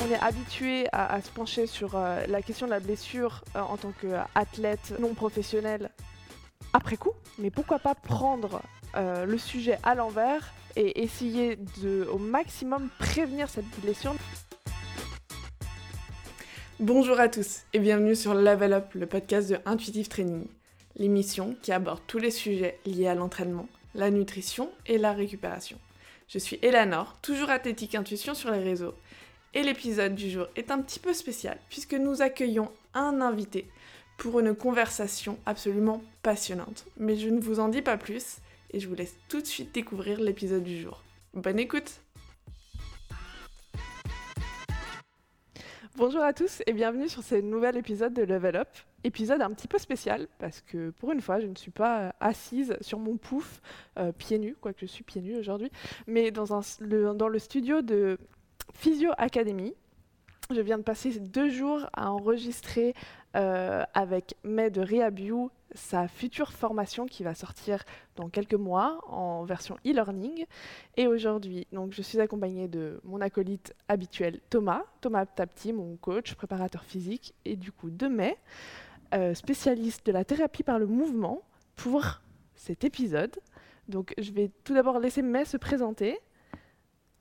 On est habitué à, se pencher sur euh, la question de la blessure euh, en tant qu'athlète non professionnel après coup, mais pourquoi pas prendre euh, le sujet à l'envers et essayer de au maximum prévenir cette blessure? Bonjour à tous et bienvenue sur Level Up, le podcast de Intuitive Training, l'émission qui aborde tous les sujets liés à l'entraînement, la nutrition et la récupération. Je suis Eleanor, toujours athlétique intuition sur les réseaux, et l'épisode du jour est un petit peu spécial puisque nous accueillons un invité pour une conversation absolument passionnante. Mais je ne vous en dis pas plus et je vous laisse tout de suite découvrir l'épisode du jour. Bonne écoute Bonjour à tous et bienvenue sur ce nouvel épisode de Level Up. Épisode un petit peu spécial parce que pour une fois je ne suis pas assise sur mon pouf euh, pieds nus, quoique je suis pieds nus aujourd'hui, mais dans le studio de Physio Academy. Je viens de passer deux jours à enregistrer euh, avec May de Rehabio sa future formation qui va sortir dans quelques mois en version e-learning. Et aujourd'hui, donc, je suis accompagnée de mon acolyte habituel Thomas, Thomas Tapti, mon coach, préparateur physique, et du coup de May, euh, spécialiste de la thérapie par le mouvement, pour cet épisode. Donc je vais tout d'abord laisser May se présenter.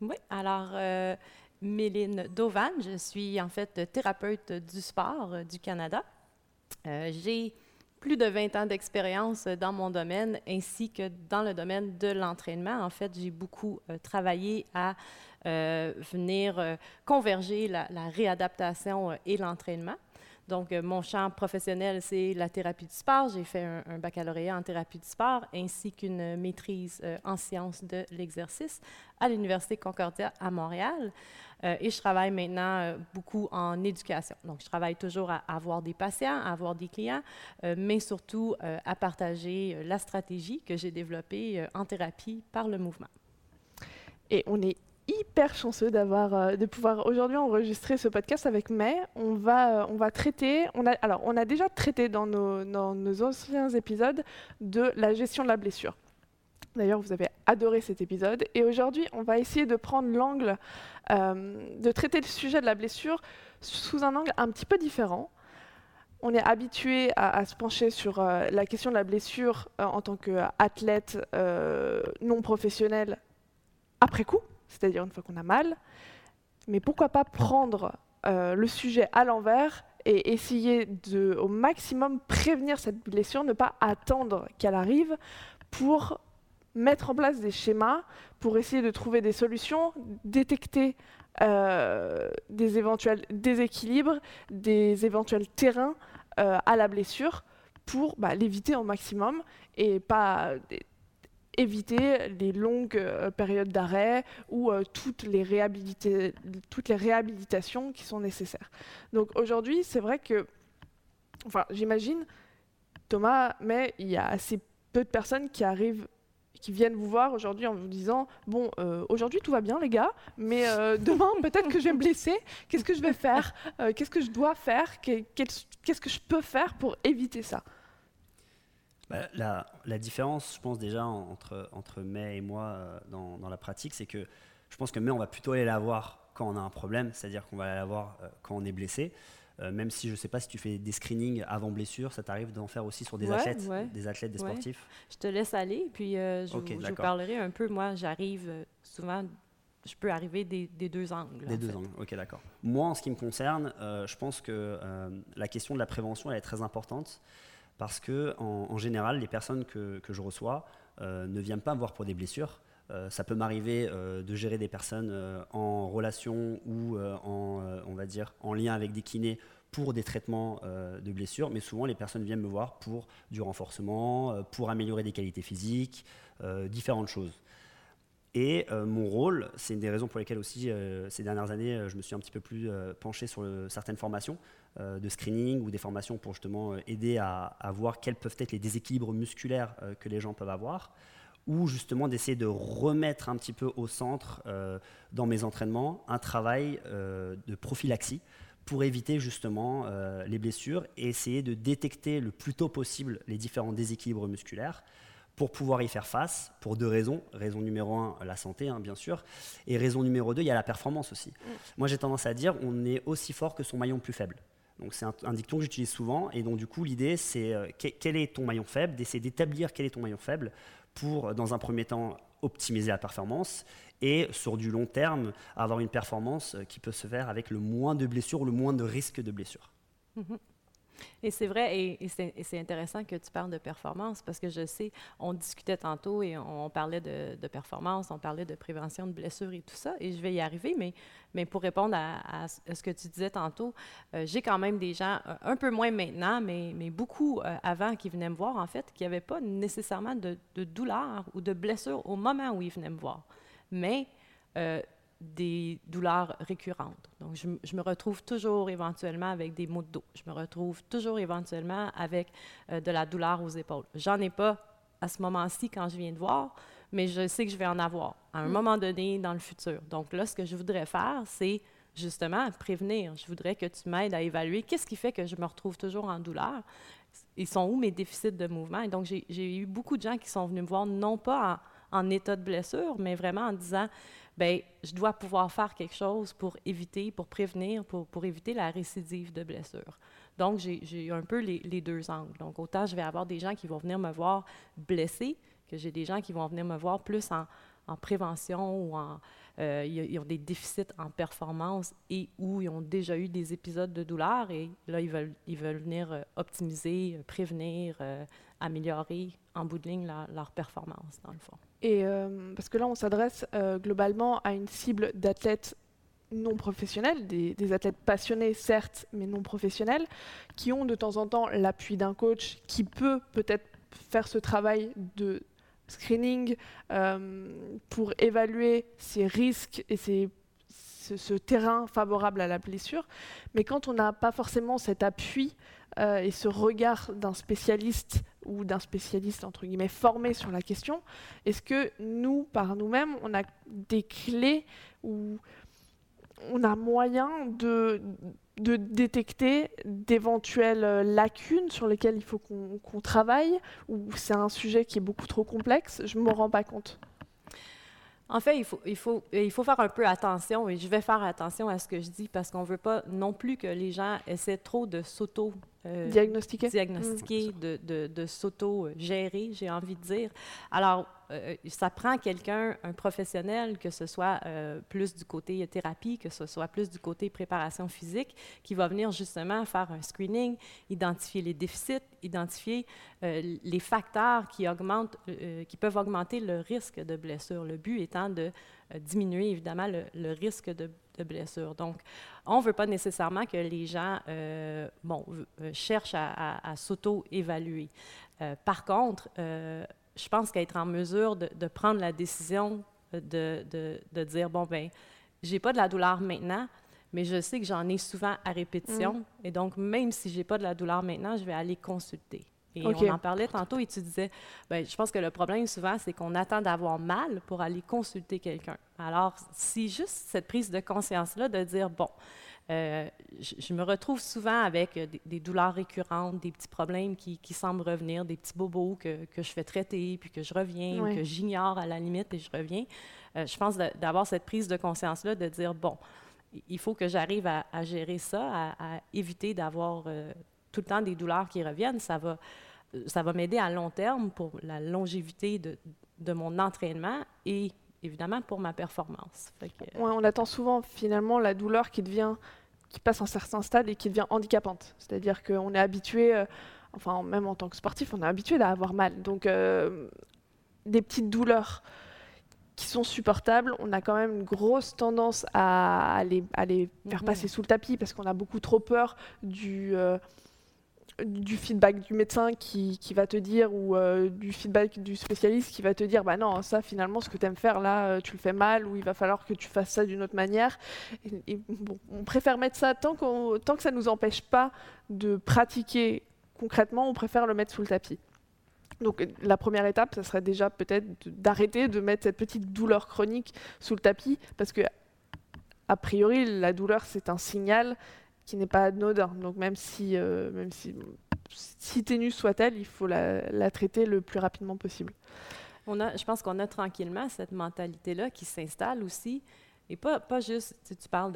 Oui, alors euh, Méline Dovan, je suis en fait thérapeute du sport euh, du Canada. Euh, j'ai plus de 20 ans d'expérience dans mon domaine ainsi que dans le domaine de l'entraînement. En fait, j'ai beaucoup travaillé à venir converger la réadaptation et l'entraînement. Donc, euh, mon champ professionnel, c'est la thérapie du sport. J'ai fait un, baccalauréat en thérapie du sport ainsi qu'une maîtrise euh, en sciences de l'exercice à l'Université Concordia à Montréal. Euh, et je travaille maintenant beaucoup en éducation. Donc, je travaille toujours à, avoir des patients, à avoir des clients, mais surtout à partager la stratégie que j'ai développée en thérapie par le mouvement. Et on est hyper chanceux d'avoir, euh, de pouvoir aujourd'hui enregistrer ce podcast avec May. On va, euh, on va traiter, a, alors on a déjà traité dans nos anciens épisodes de la gestion de la blessure. D'ailleurs, vous avez adoré cet épisode. Et aujourd'hui, on va essayer de prendre l'angle, euh, de traiter le sujet de la blessure sous un angle un petit peu différent. On est habitué à, se pencher sur la question de la blessure en tant qu'athlète non professionnel après coup, c'est-à-dire une fois qu'on a mal. Mais pourquoi pas prendre euh, le sujet à l'envers et essayer de, au maximum, prévenir cette blessure, ne pas attendre qu'elle arrive pour mettre en place des schémas, pour essayer de trouver des solutions, détecter euh, des éventuels déséquilibres, des éventuels terrains euh, à la blessure pour bah, l'éviter au maximum et pas éviter les longues euh, périodes d'arrêt ou toutes, les toutes les réhabilitations qui sont nécessaires. Donc aujourd'hui, c'est vrai que, enfin, j'imagine, Thomas, mais il y a assez peu de personnes qui arrivent qui viennent vous voir aujourd'hui en vous disant bon euh, aujourd'hui tout va bien les gars mais demain peut-être que je vais me blesser. Qu'est-ce que je vais faire? Qu'est-ce que je dois faire? Qu'est-ce que je peux faire pour éviter ça? Bah, la, différence, je pense déjà entre, entre May et moi euh, dans, dans, la pratique, c'est que je pense que May, on va plutôt aller la voir quand on a un problème, c'est-à-dire qu'on va aller la voir euh, quand on est blessé. Euh, même si je ne sais pas si tu fais des screenings avant blessure, ça t'arrive d'en faire aussi sur des athlètes, des athlètes, des sportifs. Je te laisse aller, puis je, vous, parlerai un peu. Moi, j'arrive souvent je peux arriver des, des deux angles. Des deux angles, ok, d'accord. Moi, en ce qui me concerne, je pense que la question de la prévention, elle est très importante parce que en, général, les personnes que, je reçois euh, ne viennent pas me voir pour des blessures. Euh, ça peut m'arriver euh, de gérer des personnes en relation ou en, on va dire, en lien avec des kinés pour des traitements de blessures, mais souvent les personnes viennent me voir pour du renforcement, pour améliorer des qualités physiques, différentes choses. Et mon rôle, c'est une des raisons pour lesquelles aussi ces dernières années, je me suis un petit peu plus penché sur certaines formations, euh, de screening ou des formations pour justement euh, aider à, voir quels peuvent être les déséquilibres musculaires euh, que les gens peuvent avoir ou justement d'essayer de remettre un petit peu au centre dans mes entraînements un travail de prophylaxie pour éviter justement les blessures et essayer de détecter le plus tôt possible les différents déséquilibres musculaires pour pouvoir y faire face, pour deux raisons. Raison numéro un, la santé, hein, bien sûr. Et raison numéro deux, il y a la performance aussi. Mm. Moi, j'ai tendance à dire, on est aussi fort que son maillon plus faible. Donc c'est un, dicton que j'utilise souvent. Et donc du coup, l'idée, c'est euh, quel est ton maillon faible, d'essayer d'établir quel est ton maillon faible pour, dans un premier temps, optimiser la performance et sur du long terme, avoir une performance qui peut se faire avec le moins de blessures le moins de risques de blessures. Mm-hmm. Et c'est vrai, et, c'est intéressant que tu parles de performance parce que je sais, on discutait tantôt et on, parlait de, performance, on parlait de prévention de blessures et tout ça, et je vais y arriver, mais, mais pour répondre à, ce que tu disais tantôt, euh, j'ai quand même des gens, euh, un peu moins maintenant, mais, mais beaucoup euh, avant qui venaient me voir, en fait, qui n'avaient pas nécessairement de, de, douleur ou de blessure au moment où ils venaient me voir. Mais des douleurs récurrentes. Donc, je, me retrouve toujours éventuellement avec des maux de dos. Je me retrouve toujours éventuellement avec euh, de la douleur aux épaules. J'en ai pas à ce moment-ci quand je viens de voir, mais je sais que je vais en avoir à un mm. moment donné dans le futur. Donc là, ce que je voudrais faire, c'est justement prévenir. Je voudrais que tu m'aides à évaluer qu'est-ce qui fait que je me retrouve toujours en douleur. Ils sont où mes déficits de mouvement? Et donc, j'ai eu beaucoup de gens qui sont venus me voir, non pas en, en état de blessure, mais vraiment en disant ben je dois pouvoir faire quelque chose pour éviter, pour prévenir, pour, pour éviter la récidive de blessure. Donc, j'ai un peu les, les, deux angles. Donc, autant je vais avoir des gens qui vont venir me voir blessés, que j'ai des gens qui vont venir me voir plus en, en prévention ou en, euh, ils, ont des déficits en performance et où ils ont déjà eu des épisodes de douleur et là, ils veulent, ils veulent venir euh, optimiser, euh, prévenir, améliorer en bout de ligne leur performance, dans le fond. Et parce que là, on s'adresse globalement à une cible d'athlètes non professionnels, des, athlètes passionnés certes, mais non professionnels, qui ont de temps en temps l'appui d'un coach qui peut peut-être faire ce travail de screening euh, pour évaluer ces risques et ce, terrain favorable à la blessure. Mais quand on n'a pas forcément cet appui euh, et ce regard d'un spécialiste ou d'un spécialiste entre guillemets formé sur la question, est-ce que nous, par nous-mêmes, on a des clés ou on a moyen de détecter d'éventuelles lacunes sur lesquelles il faut qu'on travaille, ou c'est un sujet qui est beaucoup trop complexe, je ne me rends pas compte. En fait, il faut, il, faut, il faut faire un peu attention, et je vais faire attention à ce que je dis, parce qu'on ne veut pas non plus que les gens essaient trop de s'auto euh, diagnostiquer, diagnostiquer mm. de, de, de s'auto-gérer, j'ai envie de dire. Alors, euh, ça prend quelqu'un, un professionnel, que ce soit euh, plus du côté thérapie, que ce soit plus du côté préparation physique, qui va venir justement faire un screening, identifier les déficits, identifier les facteurs qui, augmentent, qui peuvent augmenter le risque de blessure. Le but étant de diminuer évidemment le, risque de blessures. Donc, on ne veut pas nécessairement que les gens euh, bon, euh, cherchent à, s'auto-évaluer. Euh, par contre, je pense qu'être en mesure de, prendre la décision de, de, dire, bon, ben j'ai pas de la douleur maintenant, mais je sais que j'en ai souvent à répétition. Mm. Et donc, même si j'ai pas de la douleur maintenant, je vais aller consulter. Et on en parlait tantôt et tu disais, ben, je pense que le problème souvent, c'est qu'on attend d'avoir mal pour aller consulter quelqu'un. Alors, si juste cette prise de conscience-là de dire, bon, euh, je, me retrouve souvent avec des, douleurs récurrentes, des petits problèmes qui, semblent revenir, des petits bobos que, que, je fais traiter, puis que je reviens, ou que j'ignore à la limite et je reviens. Euh, je pense d'avoir cette prise de conscience-là, de dire, bon, il faut que j'arrive à, gérer ça, à, éviter d'avoir euh, tout le temps des douleurs qui reviennent. Ça va ça va m'aider à long terme pour la longévité de, de, mon entraînement et évidemment pour ma performance. on attend souvent finalement la douleur qui devient, qui passe un certain stade et qui devient handicapante. C'est-à-dire qu'on est habitué, euh, enfin même en tant que sportif, on est habitué à avoir mal. Donc euh, des petites douleurs qui sont supportables, on a quand même une grosse tendance à, les, à les, faire mhm. passer sous le tapis parce qu'on a beaucoup trop peur du, euh, du feedback du médecin qui, qui va te dire ou euh, du feedback du spécialiste qui va te dire bah non ça finalement ce que tu aimes faire là euh, tu le fais mal ou il va falloir que tu fasses ça d'une autre manière. Bon, on préfère mettre ça tant, tant que ça nous empêche pas de pratiquer concrètement on préfère le mettre sous le tapis. Donc la première étape, ça serait déjà peut-être d'arrêter de mettre cette petite douleur chronique sous le tapis, parce que a priori la douleur c'est un signal qui n'est pas anodin. Donc même si, euh, même si si ténue soit-elle, il faut la, la traiter le plus rapidement possible. On a, je pense qu'on a tranquillement cette mentalité-là qui s'installe aussi. Et pas, pas juste, tu, tu parles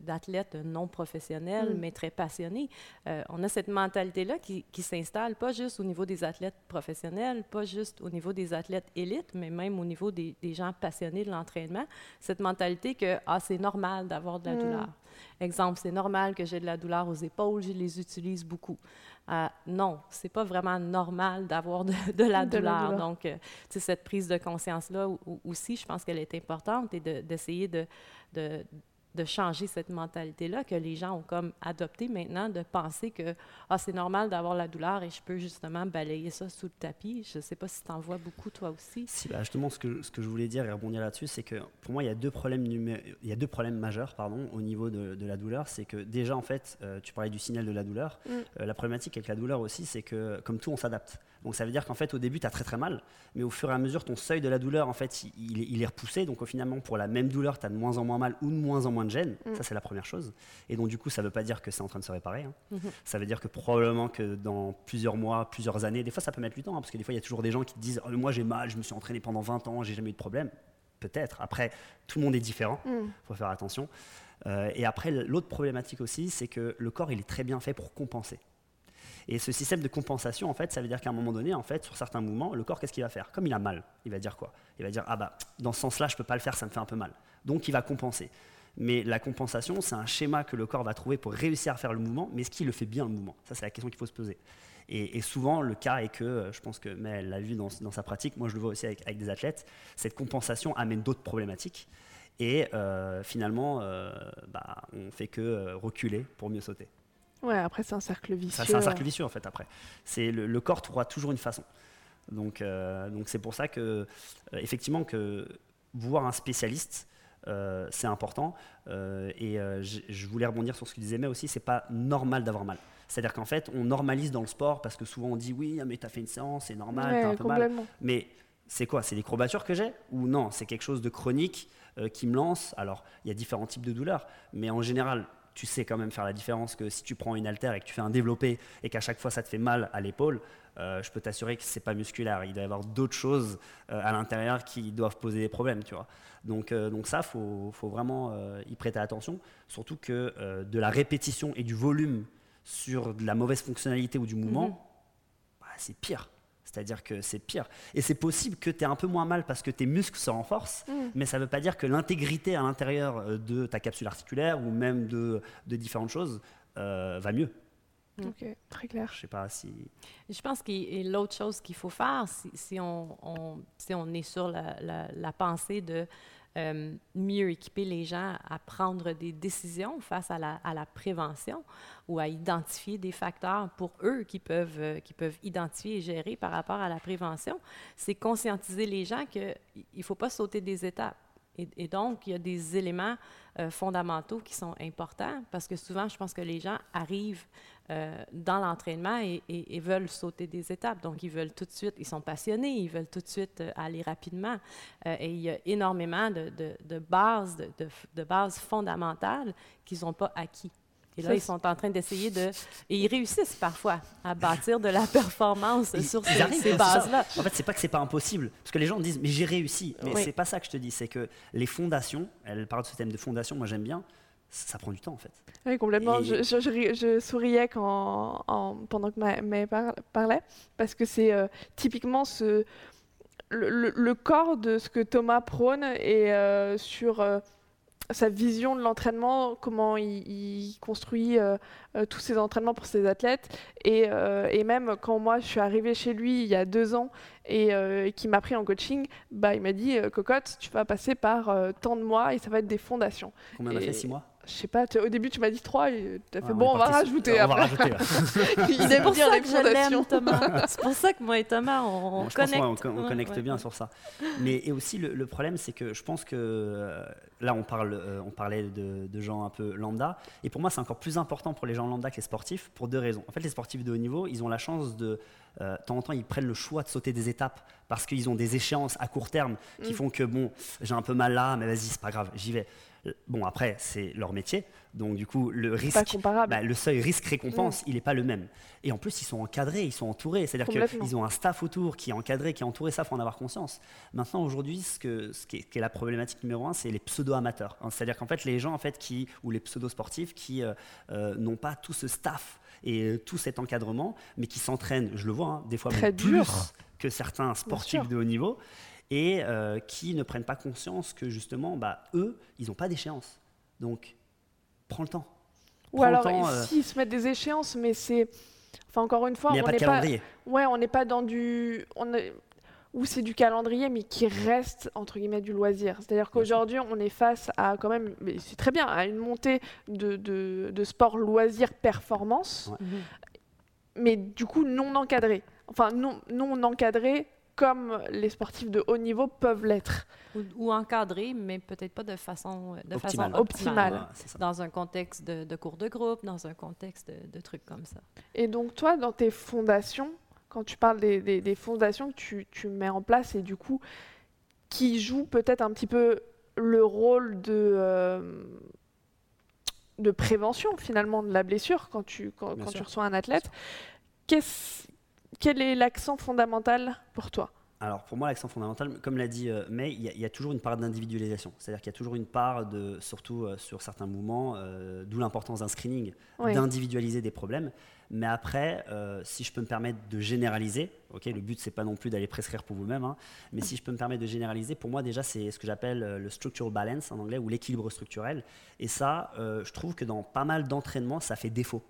d'athlètes non professionnels, Mm. mais très passionnés. Euh, on a cette mentalité-là qui, qui s'installe pas juste au niveau des athlètes professionnels, pas juste au niveau des athlètes élites, mais même au niveau des, des gens passionnés de l'entraînement. Cette mentalité que ah, c'est normal d'avoir de la Mm. douleur. Exemple, c'est normal que j'ai de la douleur aux épaules, je les utilise beaucoup. Euh, non, c'est pas vraiment normal d'avoir de, de la De la douleur. Donc, euh, cette prise de conscience-là aussi, je pense qu'elle est importante et de- d'essayer de, de, de changer cette mentalité-là que les gens ont comme adopté maintenant, de penser que ah, c'est normal d'avoir la douleur et je peux justement balayer ça sous le tapis. Je ne sais pas si tu en vois beaucoup toi aussi. Si, bah, justement, ce que, ce que je voulais dire et rebondir là-dessus, c'est que pour moi, il y a deux problèmes, numé- il y a deux problèmes majeurs pardon, au niveau de, de la douleur. C'est que déjà, en fait, euh, tu parlais du signal de la douleur. Mm. Euh, la problématique avec la douleur aussi, c'est que, comme tout, on s'adapte. Donc ça veut dire qu'en fait, au début, tu as très très mal, mais au fur et à mesure, ton seuil de la douleur, en fait, il, il est- repoussé. Donc finalement, pour la même douleur, tu as de moins en moins mal ou de moins en moins de gêne. Mm. Ça, c'est la première chose. Et donc, du coup, ça ne veut pas dire que c'est en train de se réparer. hein. Mhm. Ça veut dire que probablement que dans plusieurs mois, plusieurs années, des fois ça peut mettre du temps, hein, parce que des fois il y a toujours des gens qui te disent Oh, Moi j'ai mal, je me suis entraîné pendant 20 ans, j'ai jamais eu de problème. Peut-être. Après, tout le monde est différent, Mm. il faut faire attention. Euh, et après, l'autre problématique aussi, c'est que le corps il est très bien fait pour compenser. Et ce système de compensation, en fait, ça veut dire qu'à un moment donné, en fait, sur certains mouvements, le corps, qu'est-ce qu'il va faire? Comme il a mal, il va dire quoi? Il va dire Ah bah, dans ce sens-là, je peux pas le faire, ça me fait un peu mal. Donc il va compenser. Mais la compensation, c'est un schéma que le corps va trouver pour réussir à faire le mouvement, mais est-ce qu'il le fait bien le mouvement Ça, c'est la question qu'il faut se poser. Et, souvent, le cas est que, euh, je pense que mais l'a vu dans, sa pratique, moi je le vois aussi avec, avec des athlètes, cette compensation amène d'autres problématiques. Et euh, finalement, euh, bah, on fait que euh, reculer pour mieux sauter. Ouais, après, c'est un cercle vicieux. C'est un cercle vicieux en fait après. C'est le, le corps trouvera toujours une façon. Donc euh, donc c'est pour ça que euh, effectivement que voir un spécialiste euh, c'est important. Euh, et euh, je, voulais rebondir sur ce que disait mais aussi c'est pas normal d'avoir mal. C'est-à-dire qu'en fait on normalise dans le sport parce que souvent on dit oui mais t'as fait une séance c'est normal Ouais, t'as un peu mal. Mais c'est quoi? C'est des courbatures que j'ai? Ou non? C'est quelque chose de chronique qui me lance? Alors, il y a différents types de douleurs, mais en général, tu sais quand même faire la différence que si tu prends une haltère et que tu fais un développé et qu'à chaque fois ça te fait mal à l'épaule, euh, je peux t'assurer que c'est pas musculaire. Il doit y avoir d'autres choses euh, à l'intérieur qui doivent poser des problèmes, tu vois. Donc, euh, donc ça, faut, faut vraiment y prêter attention. Surtout que de la répétition et du volume sur de la mauvaise fonctionnalité ou du mouvement, Mhm. bah, c'est pire. C'est-à-dire que c'est pire. Et c'est possible que tu aies un peu moins mal parce que tes muscles se renforcent, Mm. mais ça ne veut pas dire que l'intégrité à l'intérieur euh, de ta capsule articulaire ou même de, de différentes choses euh, va mieux. Mm. Ok, très clair. Je sais pas si. Je pense que l'autre chose qu'il faut faire, si, si on, on- si on est sur la, la- la pensée de euh, mieux équiper les gens à prendre des décisions face à la, prévention ou à identifier des facteurs pour eux qui peuvent, euh, qui peuvent identifier et gérer par rapport à la prévention, c'est conscientiser les gens qu'il ne faut pas sauter des étapes. Et, donc, il y a des éléments euh, fondamentaux qui sont importants parce que souvent, je pense que les gens arrivent euh, dans l'entraînement et, veulent sauter des étapes. Donc, ils veulent tout de suite, ils sont passionnés, ils veulent tout de suite euh, aller rapidement. Et il y a énormément de, de- bases, de, fondamentales qu'ils n'ont pas acquis. Et là, ils sont en train d'essayer de... Et ils réussissent parfois à bâtir de la performance Ils- sur ces, ça. bases-là. En fait, c'est pas que c'est pas impossible, parce que les gens disent mais j'ai réussi. Mais Oui. c'est pas ça que je te dis, c'est que les fondations, elle parle de ce thème de fondation, moi j'aime bien, ça prend du temps en fait. Oui, complètement. Et- Je, je- je ri- je souriais quand, en- pendant que ma, ma par- parlait, parce que c'est euh, typiquement ce, le, le- le corps de ce que Thomas prône et euh, sur euh, sa vision de l'entraînement, comment il, il construit euh, euh, tous ses entraînements pour ses athlètes. Et, euh, et même quand moi je suis arrivée chez lui il y a deux ans et euh, qui m'a pris en coaching, bah, il m'a dit Cocotte, tu vas passer par tant de mois et ça va être des fondations. Combien on a fait? Six mois? Je sais pas, au début tu m'as dit 3 et tu as Ouais, fait on bon, est on va rajouter On va rajouter. ouais. Il aime pour bien ça les que je. Thomas. C'est pour ça que moi et Thomas, on, je pense connecte. qu'on- on, on Ouais, connecte ouais, bien ouais. sur ça. Mais et aussi le, le problème, c'est que je pense que euh, là, on, parle, euh, on parlait de, de gens un peu lambda. Et pour moi, c'est encore plus important pour les gens lambda que les sportifs pour deux raisons. En fait, les sportifs de haut niveau, ils ont la chance de, euh, de temps en temps, ils prennent le choix de sauter des étapes parce qu'ils ont des échéances à court terme qui Mm. font que bon, j'ai un peu mal là, mais vas-y, c'est pas grave, j'y vais. Euh, Bon, après, c'est leur métier, donc du coup, le risque, bah, le seuil risque-récompense, il n'est pas le même. Et en plus, ils sont encadrés, ils sont entourés, c'est-à-dire qu'ils ont un staff autour qui est encadré, qui est entouré, ça, faut en avoir conscience. Maintenant, aujourd'hui, ce, que, ce qui, est, qui est la problématique numéro un, c'est les pseudo-amateurs. Hein, C'est-à-dire qu'en fait, les gens, en fait, qui, ou les pseudo-sportifs qui euh, euh, n'ont pas tout ce staff et tout cet encadrement, mais qui s'entraînent, je le vois, hein, des fois Très plus dur. que certains sportifs de haut niveau, et euh, qui ne prennent pas conscience que justement, bah, eux, ils n'ont pas d'échéance. Donc, prends le temps. Ou prends alors, temps, euh, s'ils se mettent des échéances, mais c'est. Enfin, encore une fois, Mais il n'y a on pas de n'est pas. calendrier. Ouais, on n'est pas dans du. On est... Ou c'est du calendrier, mais qui reste, entre guillemets, du loisir. C'est-à-dire qu'aujourd'hui, on est face à, quand même, mais c'est très bien, à une montée de, de, de sport loisir-performance, Ouais. Mhm. mais du coup, non encadré. Enfin, non, non encadré comme les sportifs de haut niveau peuvent l'être. Ou, ou encadré, mais peut-être pas de façon, de façon Optimale. Dans un contexte de, de cours de groupe, dans un contexte de, de trucs comme ça. Et donc, toi, dans tes fondations, quand tu parles des, des- des fondations que tu, tu mets en place et du coup, qui jouent peut-être un petit peu le rôle de, euh, de prévention finalement de la blessure quand tu, quand, tu reçois un athlète, qu'est-ce- quel est l'accent fondamental pour toi? Alors pour moi, l'accent fondamental, comme l'a dit euh, May, il y, a- il y a toujours une part d'individualisation. C'est-à-dire qu'il y a toujours une part, de, surtout euh, sur certains mouvements, euh, d'où l'importance d'un screening, Oui. d'individualiser des problèmes. Mais après, si je peux me permettre de généraliser, ok, le but c'est pas non plus d'aller prescrire pour vous-même, hein, mais si je peux me permettre de généraliser, pour moi déjà c'est ce que j'appelle le structural balance en anglais ou l'équilibre structurel. Et ça, je trouve que dans pas mal d'entraînements, ça fait défaut.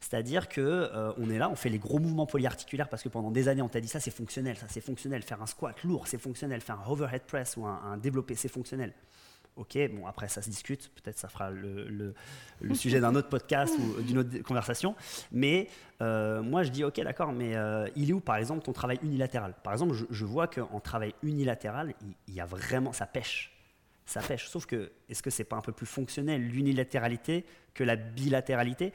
C'est-à-dire que euh, on est là, on fait les gros mouvements polyarticulaires parce que pendant des années on t'a dit ça c'est fonctionnel, ça c'est fonctionnel, faire un squat lourd c'est fonctionnel, faire un overhead press ou un, un développé c'est fonctionnel. Ok, bon après ça se discute, peut-être ça fera le, le- le sujet d'un autre podcast ou d'une autre conversation. Mais euh, moi je dis ok d'accord, mais euh, il est où par exemple ton travail unilatéral? Par exemple, je, je vois qu'en travail unilatéral, il, il y a vraiment ça pêche, ça pêche. Sauf que est-ce que c'est pas un peu plus fonctionnel l'unilatéralité que la bilatéralité?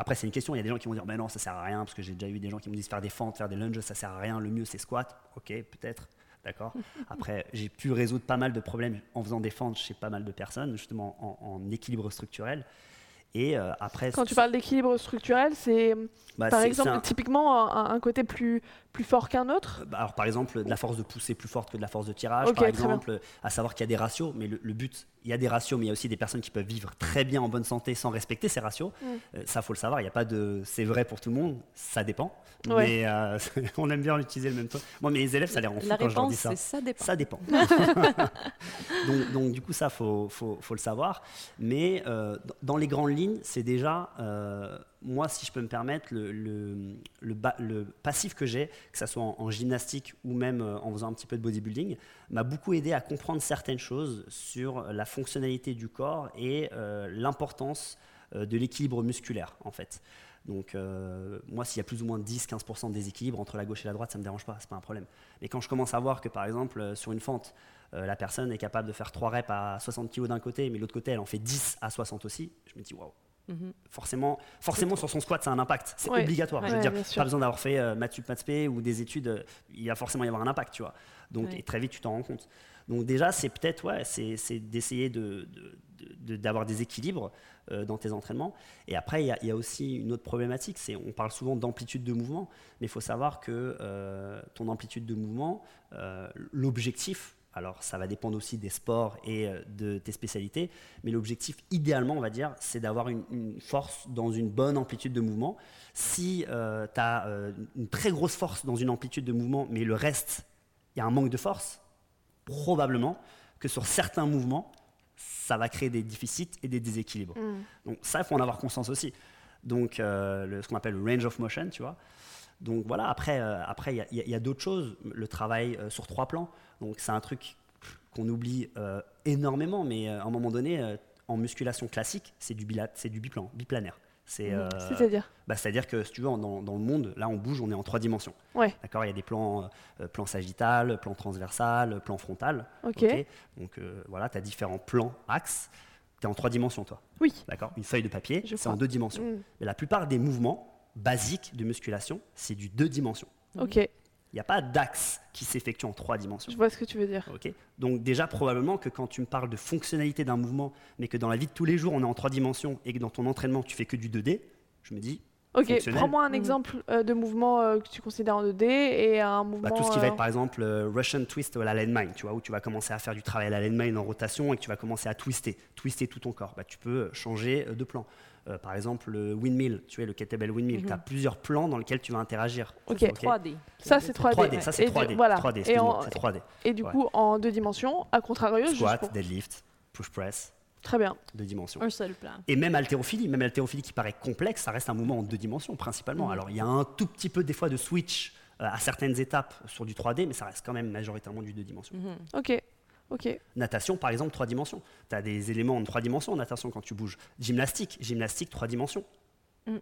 Après, c'est une question. Il y a des gens qui vont dire, ben non, ça sert à rien, parce que j'ai déjà eu des gens qui me disent faire des fentes, faire des lunges, ça sert à rien. Le mieux, c'est squat. Ok, peut-être. D'accord. Après, j'ai pu résoudre pas mal de problèmes en faisant des fentes chez pas mal de personnes, justement en, en équilibre structurel. Et euh, après, Quand tu parles d'équilibre structurel, c'est bah, par exemple un- typiquement un, un côté plus, plus fort qu'un autre? Bah, alors, par exemple, de la force de poussée plus forte que de la force de tirage, par exemple, à savoir qu'il y a des ratios, mais le, le but, il y a des ratios, mais il y a aussi des personnes qui peuvent vivre très bien en bonne santé sans respecter ces ratios. Mm. Euh, ça, faut le savoir, il n'y a pas de c'est vrai pour tout le monde, ça dépend. Ouais. Mais euh, on aime bien utiliser le même ton. Moi, mes élèves, ça les rend fous quand je leur dis ça. ça dépend. Ça dépend. donc, donc, du coup, ça, faut, faut, faut le savoir. Mais euh, dans- dans les grandes lignes, c'est déjà, euh, moi, si je peux me permettre, le, passif que j'ai, que ce soit en, gymnastique ou même euh, en faisant un petit peu de bodybuilding, m'a beaucoup aidé à comprendre certaines choses sur la fonctionnalité du corps et euh, l'importance euh, de l'équilibre musculaire, en fait. Donc, moi, s'il y a plus ou moins 10-15% de déséquilibre entre la gauche et la droite, ça ne me dérange pas, c'est pas un problème. Mais quand je commence à voir que, par exemple, sur une fente, la personne est capable de faire 3 reps à 60 kg d'un côté, mais l'autre côté, elle en fait 10 à 60 aussi, je me dis, waouh. Mhm. Forcément, forcément sur son squat, ça a un impact. C'est Ouais. obligatoire. je veux Ouais, dire, pas besoin d'avoir fait euh, maths sup, maths spé ou des études. euh, il va forcément y avoir un impact, tu vois. Donc, et très vite, tu t'en rends compte. Donc déjà, c'est peut-être, ouais, c'est d'essayer de- de- de- de- d'avoir des équilibres euh, dans tes entraînements. Et après, il y, a- il y a aussi une autre problématique, c'est on parle souvent d'amplitude de mouvement, mais il faut savoir que euh, ton amplitude de mouvement, euh, l'objectif, alors ça va dépendre aussi des sports et euh, de tes spécialités, mais l'objectif, idéalement, on va dire, c'est d'avoir une, une force dans une bonne amplitude de mouvement. Si tu as une très grosse force dans une amplitude de mouvement, mais le reste, il y a un manque de force, probablement que sur certains mouvements, ça va créer des déficits et des déséquilibres. Mm. Donc ça, il faut en avoir conscience aussi. Donc euh, le- ce qu'on appelle le range of motion, tu vois. Donc voilà, après, euh, après il y a- y d'autres choses. Le travail euh, sur trois plans. Donc c'est un truc qu'on oublie euh, énormément, mais euh, à un moment donné, euh, en musculation classique, c'est du, bilat, c'est du biplan, biplanaire. C'est, euh, C'est-à-dire bah, c'est-à-dire que si tu veux, en- dans, dans le monde, là on bouge, on est en trois dimensions. Ouais. D'accord Il y a des plans, plan sagittal, plan transversal, plan frontal. Ok. Donc voilà, tu as différents plans, axes. Tu es en trois dimensions, toi. Oui. D'accord Une feuille de papier, c'est en deux dimensions. Mm. Mais la plupart des mouvements basiques de musculation, c'est du deux dimensions. Ok. Il n'y a pas d'axe qui s'effectue en trois dimensions. Je vois ce que tu veux dire. Ok. Donc déjà, probablement que quand tu me parles de fonctionnalité d'un mouvement, mais que dans la vie de tous les jours, on est en trois dimensions et que dans ton entraînement, tu fais que du 2D, je me dis, Ok, prends-moi un Mhm. exemple euh, de mouvement euh, que tu considères en 2D et un mouvement. bah, tout ce qui va euh, être par exemple euh, Russian twist à la landmine, tu vois, où tu vas commencer à faire du travail à la landmine en rotation et que tu vas commencer à twister, twister tout ton corps. Bah, tu peux changer euh, de plan. Euh, par exemple, le windmill, tu vois, le kettlebell windmill, Mhm. tu as plusieurs plans dans lesquels tu vas interagir. Ok. C'est 3D. Ça, c'est 3D. 3D, ça c'est Et du- 3D. voilà. 3D, Et excuse-moi, en- c'est 3D. Et du Ouais. coup, en deux dimensions, à contrario, juste Squat, pour- deadlift, push press, Très bien. deux dimensions. Un seul plan. Et même haltérophilie, même haltérophilie qui paraît complexe, ça reste un mouvement en deux dimensions principalement. Mhm. Alors il y a un tout petit peu des fois de switch euh, à certaines étapes sur du 3D, mais ça reste quand même majoritairement du deux dimensions. Ok. Natation, par exemple, trois dimensions. Tu as des éléments en trois dimensions en natation quand tu bouges. Gymnastique, gymnastique, trois dimensions. Mhm.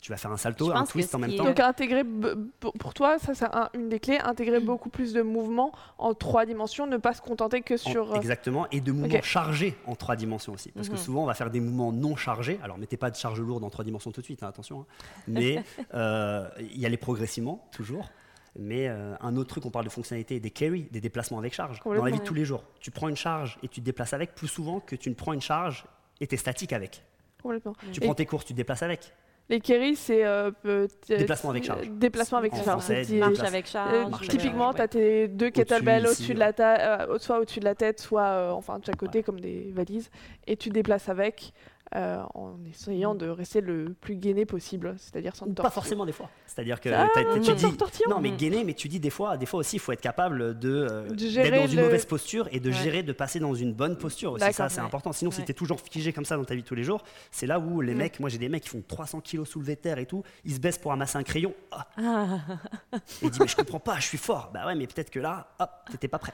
Tu vas faire un salto, un twist en même temps. Donc intégrer, pour toi, ça c'est un- une des clés, intégrer Mm. beaucoup plus de mouvements en trois dimensions, ne pas se contenter que sur... euh, exactement, et de mouvements chargés en trois dimensions aussi. Parce que Mhm. souvent, on va faire des mouvements non chargés. Alors, mettez pas de charge lourde en trois dimensions tout de suite, hein, attention. hein. Mais euh, y aller progressivement, toujours. Mais euh, un autre truc, on parle de fonctionnalité, des carry, des déplacements avec charge. Dans la vie de tous les jours, tu prends une charge et tu te déplaces avec plus souvent que tu ne prends une charge et tu es statique avec. Complètement. Tu Et- prends tes courses, tu te déplaces avec. Les carry, c'est... euh, Déplacement avec charge. Déplacement avec En charge. français, Marche déplace- avec Euh, charge. marche avec typiquement, ouais. tu as tes deux kettlebells au-dessus de la ta- euh, soit au-dessus de la tête, soit euh, enfin de chaque côté comme des valises, et tu te déplaces avec euh, en essayant de rester le plus gainé possible, c'est-à-dire sans Ou pas forcément des fois. C'est-à-dire que Ah, tu dis. Non, mais gainer, mais tu dis des fois, des fois aussi, il faut être capable de, euh, d'être dans une le- mauvaise posture et de Ouais. gérer, de passer dans une bonne posture aussi. Ça, c'est Ouais. important. Sinon, si Ouais. tu es toujours figé comme ça dans ta vie tous les jours, c'est là où les Mm. mecs, moi j'ai des mecs qui font 300 kilos soulevés de terre et tout, ils se baissent pour ramasser un crayon. Ah, Ah, il dit, mais je comprends pas, je suis fort. Bah ouais, mais peut-être que là, hop, t'étais pas prêt.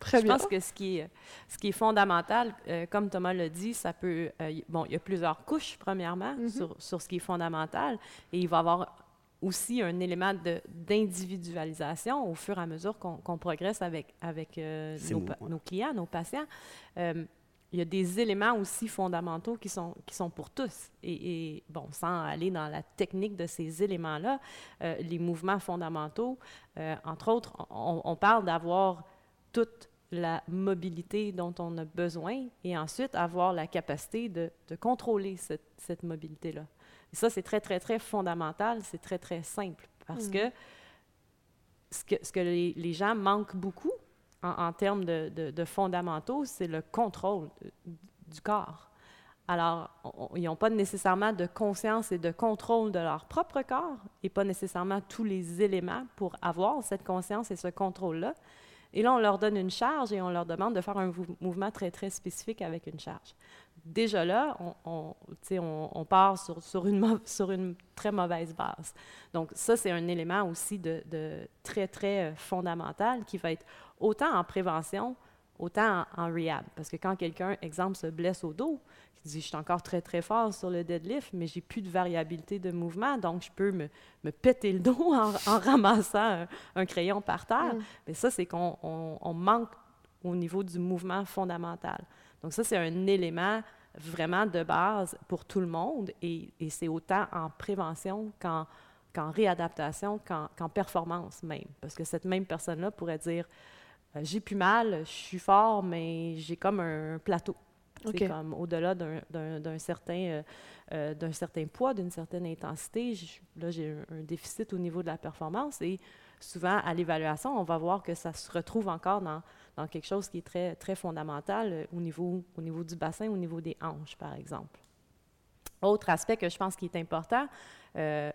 Très je bien. pense que ce qui est, ce qui est fondamental, euh, comme Thomas l'a dit, ça peut. euh, bon, il y a plusieurs couches, premièrement, Mhm. sur, sur ce qui est fondamental. Et il va y avoir aussi un élément d'individualisation au fur et à mesure qu'on progresse avec, avec euh, nos, beau, pa- ouais. nos clients, nos patients. Il y a des éléments aussi fondamentaux qui sont, qui sont pour tous. Et, et, bon, sans aller dans la technique de ces éléments-là, les mouvements fondamentaux, entre autres, on, on parle d'avoir toute la mobilité dont on a besoin et ensuite avoir la capacité de, de contrôler cette, cette mobilité-là. Et ça, c'est très, très, très fondamental, c'est très, très simple parce Mhm. que ce que, ce que les, les gens manquent beaucoup en, en termes de, de- de fondamentaux, c'est le contrôle du corps. Alors, on- ils n'ont pas nécessairement de conscience et de contrôle de leur propre corps et pas nécessairement tous les éléments pour avoir cette conscience et ce contrôle-là. Et là, on leur donne une charge et on leur demande de faire un mou- mouvement très, très spécifique avec une charge. Déjà là, on, part sur, une, très mauvaise base. Donc, ça, c'est un élément aussi de, de très, très euh, fondamental qui va être autant en prévention, autant en, en rehab. Parce que quand quelqu'un, exemple, se blesse au dos, qui dit, je suis encore très, très fort sur le deadlift, mais j'ai plus de variabilité de mouvement, donc je peux me, me péter le dos en, en ramassant un, un crayon par terre. Mm. Mais ça, c'est qu'on on- on manque au niveau du mouvement fondamental. Donc ça, c'est un élément vraiment de base pour tout le monde et, et c'est autant en prévention qu'en qu'en réadaptation, qu'en qu'en performance même. Parce que cette même personne-là pourrait dire, j'ai plus mal, je suis fort, mais j'ai comme un plateau. C'est Ok. comme au-delà d'un- certain, euh, euh, d'un certain poids, d'une certaine intensité. Là, j'ai un, un déficit au niveau de la performance et souvent, à l'évaluation, on va voir que ça se retrouve encore dans, dans quelque chose qui est très, très fondamental euh, au, niveau, au niveau du bassin, au niveau des hanches, par exemple. Autre aspect que je pense qui est important, euh,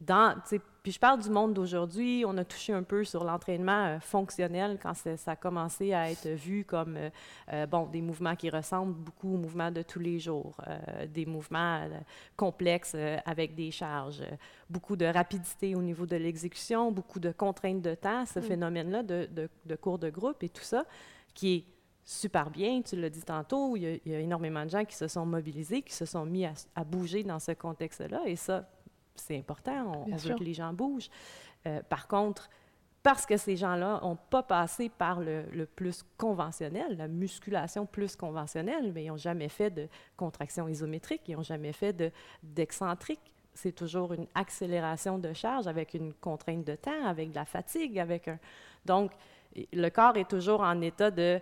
dans, puis je parle du monde d'aujourd'hui, on a touché un peu sur l'entraînement euh, fonctionnel quand ça a commencé à être vu comme euh, euh, bon, des mouvements qui ressemblent beaucoup aux mouvements de tous les jours, euh, des mouvements complexes avec des charges, beaucoup de rapidité au niveau de l'exécution, beaucoup de contraintes de temps, ce Mm. phénomène-là de, de, de cours de groupe et tout ça, qui est super bien, tu l'as dit tantôt, il y, a, il y a énormément de gens qui se sont mobilisés, qui se sont mis à, à bouger dans ce contexte-là, et ça, c'est important, on, veut que les gens bougent. Euh, par contre, parce que ces gens-là n'ont pas passé par le, le plus conventionnel, la musculation plus conventionnelle, mais ils n'ont jamais fait de contraction isométrique, ils n'ont jamais fait de- d'excentrique, c'est toujours une accélération de charge avec une contrainte de temps, avec de la fatigue, avec un... Donc, le corps est toujours en état de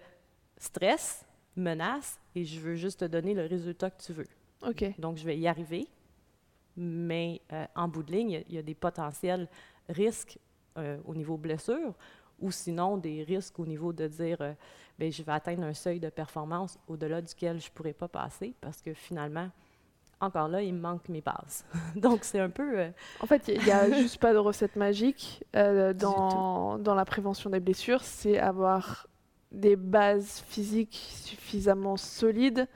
stress, menace, et je veux juste te donner le résultat que tu veux. OK. Donc, je vais y arriver, mais euh, en bout de ligne, il y, a des potentiels risques euh, au niveau blessure ou sinon des risques au niveau de dire euh, ben, je vais atteindre un seuil de performance au-delà duquel je ne pourrais pas passer parce que finalement, encore là, il me manque mes bases. Donc, c'est un peu. Euh, en fait, il n'y a juste pas de recette magique euh, dans, dans la prévention des blessures. C'est avoir des bases physiques suffisamment solides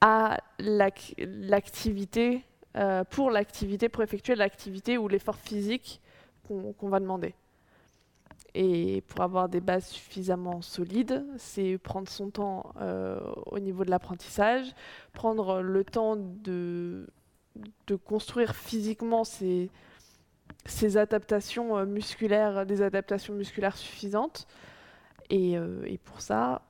à l'activité, euh, pour l'activité, pour effectuer l'activité ou l'effort physique qu'on va demander. Et pour avoir des bases suffisamment solides, c'est prendre son temps euh, au niveau de l'apprentissage, prendre le temps de, construire physiquement ces, adaptations euh, musculaires, des adaptations musculaires suffisantes. Et pour ça,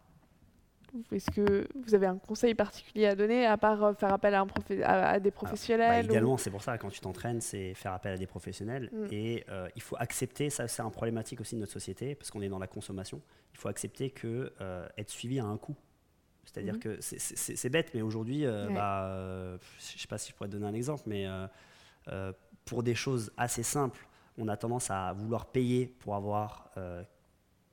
est-ce que vous avez un conseil particulier à donner, à part euh, faire appel à, un à, des bah, professionnels Également, c'est pour ça, quand tu t'entraînes, c'est faire appel à des professionnels. Mm. Et euh, il faut accepter, ça c'est un problématique aussi de notre société, parce qu'on est dans la consommation, il faut accepter que euh, être suivi a un coût. C'est-à-dire mm. que c'est bête, mais aujourd'hui, bah, je ne sais pas si je pourrais te donner un exemple, mais pour des choses assez simples, on a tendance à vouloir payer pour avoir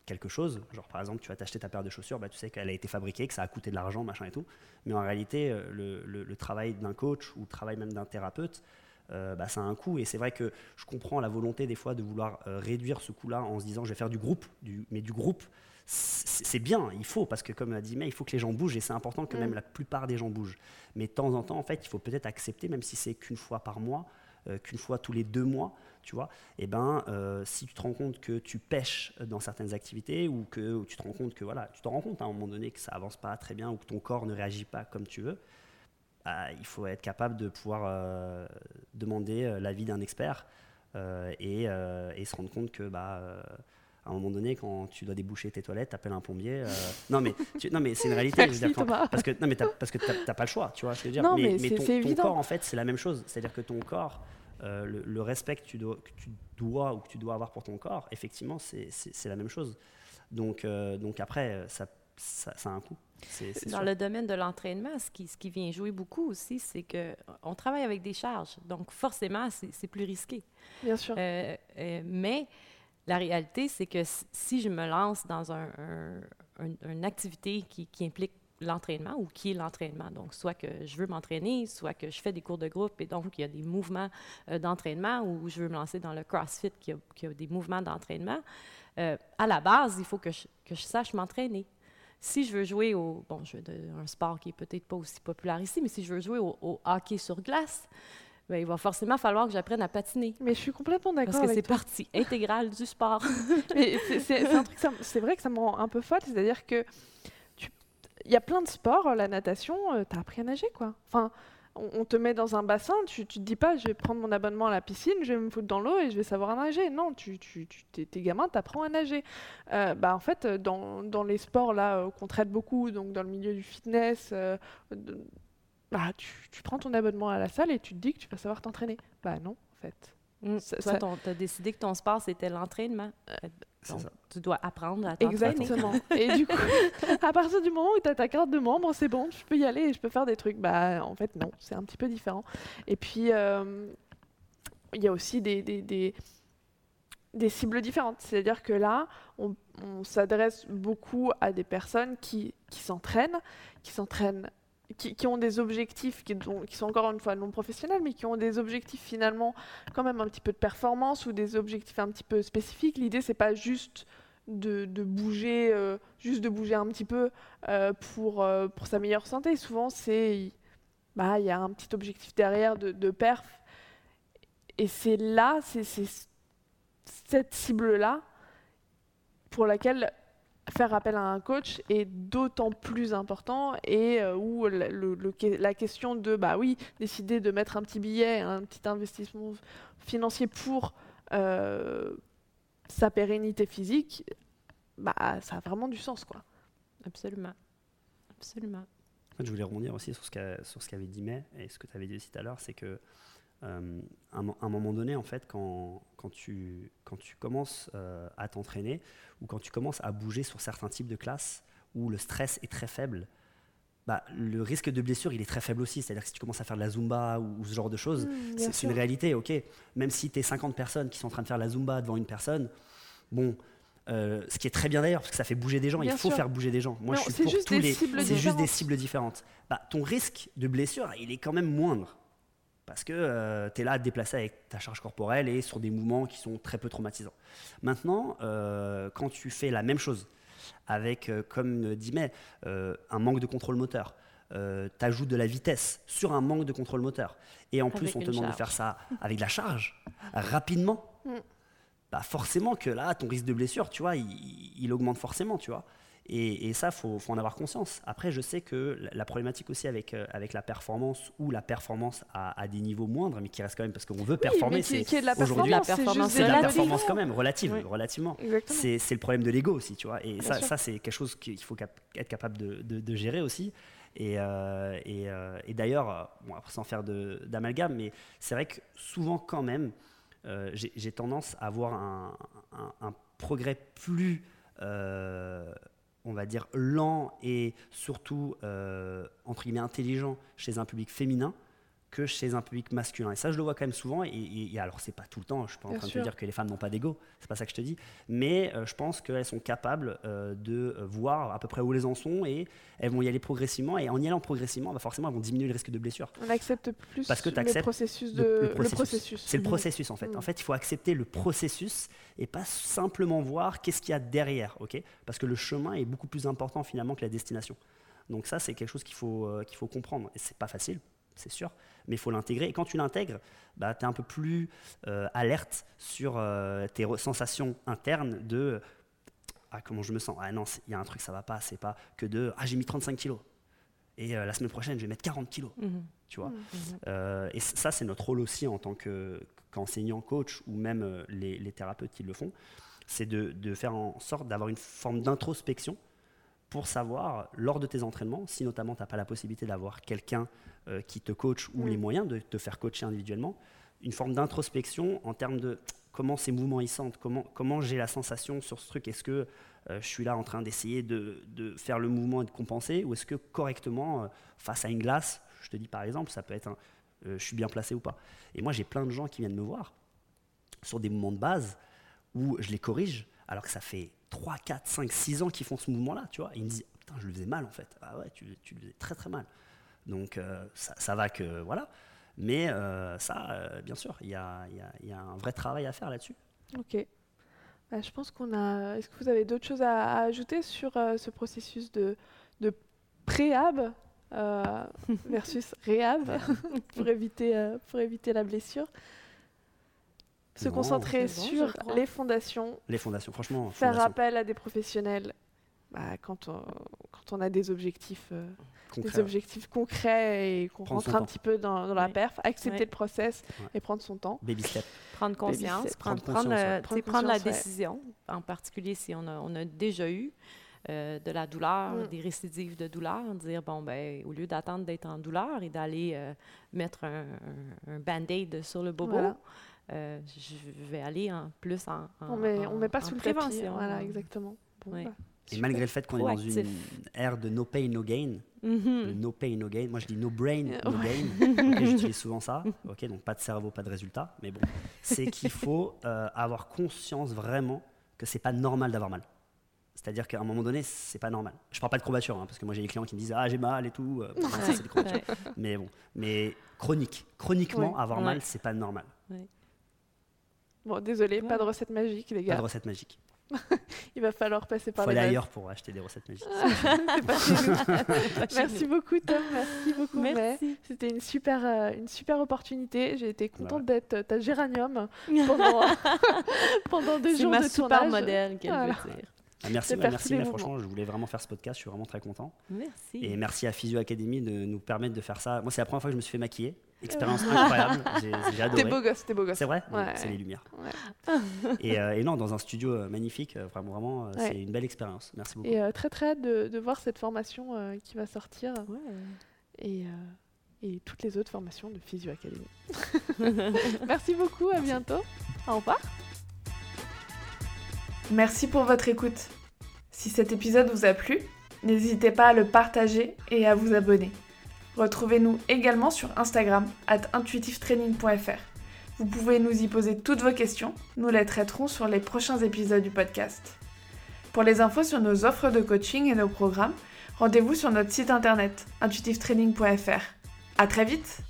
quelque chose. Genre, par exemple, tu vas t'acheter ta paire de chaussures, bah, tu sais qu'elle a été fabriquée, que ça a coûté de l'argent, machin et tout. Mais en réalité, euh, le, travail d'un coach ou le travail même d'un thérapeute, euh, bah, ça a un coût. Et c'est vrai que je comprends la volonté des fois de vouloir euh, réduire ce coût-là en se disant je vais faire du groupe. Du, mais du groupe, c'est bien, il faut, parce que comme a dit mais il faut que les gens bougent et c'est important que mm. même la plupart des gens bougent. Mais de temps en temps, en fait, il faut peut-être accepter, même si c'est qu'une fois par mois, qu'une fois tous les deux mois, tu vois, et eh ben, euh, si tu te rends compte que tu pêches dans certaines activités ou que tu te rends compte que voilà, tu te rends compte hein, à un moment donné que ça avance pas très bien ou que ton corps ne réagit pas comme tu veux, bah, il faut être capable de pouvoir euh, demander euh, l'avis d'un expert et, se rendre compte que bah à un moment donné, quand tu dois déboucher tes toilettes, tu appelles un plombier. non, mais, non, mais c'est une réalité. parce que, non, mais parce que tu n'as pas le choix, tu vois ce que je veux dire. Non, mais, ton, corps, en fait, c'est la même chose. C'est-à-dire que ton corps, euh, le, respect que tu, dois, que tu dois ou que tu dois avoir pour ton corps, effectivement, c'est la même chose. Donc, euh, donc après, ça, ça, a un coût. Dans le domaine de l'entraînement, ce qui, ce qui vient jouer beaucoup aussi, c'est qu'on travaille avec des charges. Donc, forcément, c'est plus risqué. Bien sûr. Euh, mais la réalité, c'est que si je me lance dans un, une activité qui, qui implique l'entraînement ou qui est l'entraînement. Donc, soit que je veux m'entraîner, soit que je fais des cours de groupe et donc il y a des mouvements euh, d'entraînement ou je veux me lancer dans le CrossFit qui a, qui a des mouvements d'entraînement. Euh, à la base, il faut que je, que je sache m'entraîner. Si je veux jouer au, bon, je veux un sport qui est peut-être pas aussi populaire ici, mais si je veux jouer au, hockey sur glace, ben, il va forcément falloir que j'apprenne à patiner. Mais je suis complètement d'accord. Parce que c'est partie intégrale du sport. c'est vrai que ça me rend un peu folle, c'est-à-dire que il y a plein de sports, euh, la natation, euh, tu as appris à nager, quoi. Enfin, on, te met dans un bassin, tu, tu te dis pas, je vais prendre mon abonnement à la piscine, je vais me foutre dans l'eau et je vais savoir nager. Non, tu, tu, tu t'es, t'apprends à nager. Euh, bah, en fait, dans, dans les sports là qu'on traite beaucoup, donc dans le milieu du fitness, bah, tu, prends ton abonnement à la salle et tu te dis que tu vas savoir t'entraîner. Bah non, en fait. Mmh. Toi, tu as décidé que ton sport, c'était l'entraînement. Donc, tu dois apprendre à t'entraîner. Exactement. et du coup, à partir du moment où tu as ta carte de membre, c'est bon, je peux y aller et je peux faire des trucs. Bah, en fait, non, c'est un petit peu différent. Et puis, euh, il y a aussi des, des, des, des cibles différentes. C'est-à-dire que là, on, on s'adresse beaucoup à des personnes qui s'entraînent, qui s'entraînent qui, ont des objectifs qui, sont encore une fois non professionnels, mais qui ont des objectifs finalement quand même un petit peu de performance ou des objectifs un petit peu spécifiques. L'idée, c'est pas juste de, bouger, euh, juste de bouger un petit peu euh, pour, euh, pour sa meilleure santé. Souvent, c'est bah il y a un petit objectif derrière de, de perf. Et c'est là, c'est cette cible-là pour laquelle faire appel à un coach est d'autant plus important et euh, où le, la question de bah oui décider de mettre un petit billet un petit investissement financier pour euh, sa pérennité physique bah ça a vraiment du sens quoi. Absolument. Absolument. Je voulais rebondir aussi sur ce qu'a sur ce qu'avait dit May et ce que tu avais dit aussi tout à l'heure c'est que euh, à un, un moment donné, en fait, quand, quand, tu, quand tu commences euh, à t'entraîner ou quand tu commences à bouger sur certains types de classes où le stress est très faible, bah, le risque de blessure, il est très faible aussi. C'est-à-dire que si tu commences à faire de la Zumba ou, ou ce genre de choses, Mmh, c'est une réalité, ok. Même si tu es 50 personnes qui sont en train de faire la Zumba devant une personne, bon, euh, ce qui est très bien d'ailleurs, parce que ça fait bouger des gens, Bien il faut sûr. faire bouger des gens. Moi, Non, je suis pour tous les. C'est juste des cibles différentes. Bah, ton risque de blessure, il est quand même moindre. Parce que tu es là à te déplacer avec ta charge corporelle et sur des mouvements qui sont très peu traumatisants. Maintenant, euh, quand tu fais la même chose, avec, euh, comme dit May, euh, un manque de contrôle moteur, tu ajoutes de la vitesse sur un manque de contrôle moteur, et en plus on te demande de faire ça avec de la charge, rapidement, Mm. bah forcément que là, ton risque de blessure, tu vois, il, il augmente forcément, tu vois. Et, et ça, faut, faut en avoir conscience. Après, je sais que la, la problématique aussi avec, euh, avec la performance ou la performance à, à des niveaux moindres, mais qui reste quand même parce qu'on veut Oui, performer, qui, c'est aujourd'hui, performance, la c'est performance c'est de la relative. performance quand même, relative, Oui. relativement. C'est le problème de l'ego aussi, tu vois. Et ça, sûr. ça c'est quelque chose qu'il faut cap- être capable de, de- de gérer aussi. Et, euh, et, euh, et d'ailleurs, bon, après sans faire d'amalgame, mais c'est vrai que souvent quand même, euh, j'ai j'ai tendance à avoir un, un- un progrès plus, euh, on va dire, lent et surtout, euh, entre guillemets, intelligent chez un public féminin que chez un public masculin. Et ça, je le vois quand même souvent. Et, et- et alors, c'est pas tout le temps. Je suis pas en Bien train de te dire que les femmes n'ont pas d'ego. C'est pas ça que je te dis. Mais euh, je pense qu'elles sont capables euh, de euh, voir à peu près où elles en sont et elles vont y aller progressivement. Et en y allant progressivement, bah forcément, elles vont diminuer le risque de blessure. On accepte plus Parce que le processus Le- de le processus. processus. C'est le Mhm. processus en fait. Mhm. En fait, il faut accepter le processus et pas simplement voir qu'est-ce qu'il y a derrière, ok? Parce que le chemin est beaucoup plus important finalement que la destination. Donc ça, c'est quelque chose qu'il faut, euh, qu'il faut comprendre. Et c'est pas facile, c'est sûr, mais il faut l'intégrer. Et quand tu l'intègres, bah, tu es un peu plus euh, alerte sur euh, tes sensations internes de ah comment je me sens? Ah non, il y a un truc ça va pas. C'est pas que de ah j'ai mis 35 kilos et euh, la semaine prochaine je vais mettre 40 kilos. Mhm. Tu vois? Mhm. Euh, et ça, c'est notre rôle aussi en tant que- qu'enseignant, coach ou même les, les thérapeutes qui le font, c'est de, de faire en sorte d'avoir une forme d'introspection pour savoir, lors de tes entraînements, si notamment tu n'as pas la possibilité d'avoir quelqu'un euh, qui te coach ou Mm. les moyens de te faire coacher individuellement, une forme d'introspection en termes de comment ces mouvements ils sentent, comment, comment j'ai la sensation sur ce truc, est-ce que euh, je suis là en train d'essayer de, de faire le mouvement et de compenser, ou est-ce que correctement, euh, face à une glace, je te dis par exemple, ça peut être un, euh, je suis bien placé ou pas? Et moi, j'ai plein de gens qui viennent me voir sur des mouvements de base où je les corrige, alors que ça fait 3, 4, 5, 6 ans qu'ils font ce mouvement-là, tu vois. Et ils me disent, putain, je le faisais mal en fait. Ah ouais, tu, tu le faisais très très mal. Donc euh, ça, ça va que, voilà. Mais euh, ça, euh, bien sûr, il y a, il y a- il y a un vrai travail à faire là-dessus. Ok. Bah, je pense qu'on a. Est-ce que vous avez d'autres choses à, à ajouter sur euh, ce processus de, de préhab euh, versus réhab pour éviter euh, pour éviter la blessure? Se Non, concentrer bon, sur les fondations, Les fondations, franchement, faire fondations appel à des professionnels bah, quand, on, quand on a des objectifs, euh, des objectifs concrets et qu'on rentre un temps. petit peu dans, dans la perf, accepter Ouais. le process Ouais. et prendre son temps. Baby step. Prendre conscience, step. prendre, Prendre prendre, conscience, euh, ouais. tu sais, Prendre prendre la ouais. décision, en particulier si on a, on a déjà eu euh, de la douleur, Mm. des récidives de douleur, dire, bon, ben, au lieu d'attendre d'être en douleur et d'aller euh, mettre un, un- un band-aid sur le bobo, Voilà. Euh, je vais aller en plus en, en On met, on met pas sous le tapis. prévention. Voilà, en- exactement. Bon, Ouais. bah, Et malgré le fait qu'on est dans une ère de no pain, no gain, le no pain, no gain. Moi, je dis no brain, no ouais. gain. Ok, J'utilise souvent ça. Ok, donc pas de cerveau, pas de résultat. Mais bon, c'est qu'il faut euh, avoir conscience vraiment que c'est pas normal d'avoir mal. C'est-à-dire qu'à un moment donné, c'est pas normal. Je parle pas de courbature, hein, parce que moi j'ai des clients qui me disent ah j'ai mal et tout. Euh, bon, ça, c'est des. Ouais. Mais bon, mais chronique, chroniquement Ouais. avoir Ouais. mal, c'est pas normal. Bon, désolé, pas de recette magique, les Pas gars. de recette magique. Il va falloir passer Il par faut aller les ailleurs pour acheter des recettes magiques. C'est pas chez nous. Merci beaucoup, Tom. Merci beaucoup. Merci. C'était une super, euh, une super opportunité. J'ai été contente ouais. d'être ta géranium pendant, pendant deux jours ma de super tournage. modèle qu'elle Voilà. veut dire. Ah, merci, faire merci. mais franchement, je voulais vraiment faire ce podcast. Je suis vraiment très content. Merci. Et merci à Physio Academy de nous permettre de faire ça. Moi, c'est la première fois que je me suis fait maquiller. Expérience incroyable. J'ai adoré. T'es beau gosse, t'es beau gosse. C'est vrai Ouais. C'est les lumières. Ouais. Et, euh, et non, dans un studio euh, magnifique, euh, vraiment, vraiment Ouais. c'est une belle expérience. Merci beaucoup. Et euh, très très hâte de, de voir cette formation euh, qui va sortir Ouais. et, euh, et toutes les autres formations de Physio Academy. Merci beaucoup, à bientôt. Au revoir. Merci pour votre écoute. Si cet épisode vous a plu, n'hésitez pas à le partager et à vous abonner. Retrouvez-nous également sur Instagram, at intuitivetraining.fr. Vous pouvez nous y poser toutes vos questions, nous les traiterons sur les prochains épisodes du podcast. Pour les infos sur nos offres de coaching et nos programmes, rendez-vous sur notre site internet intuitivetraining.fr. À très vite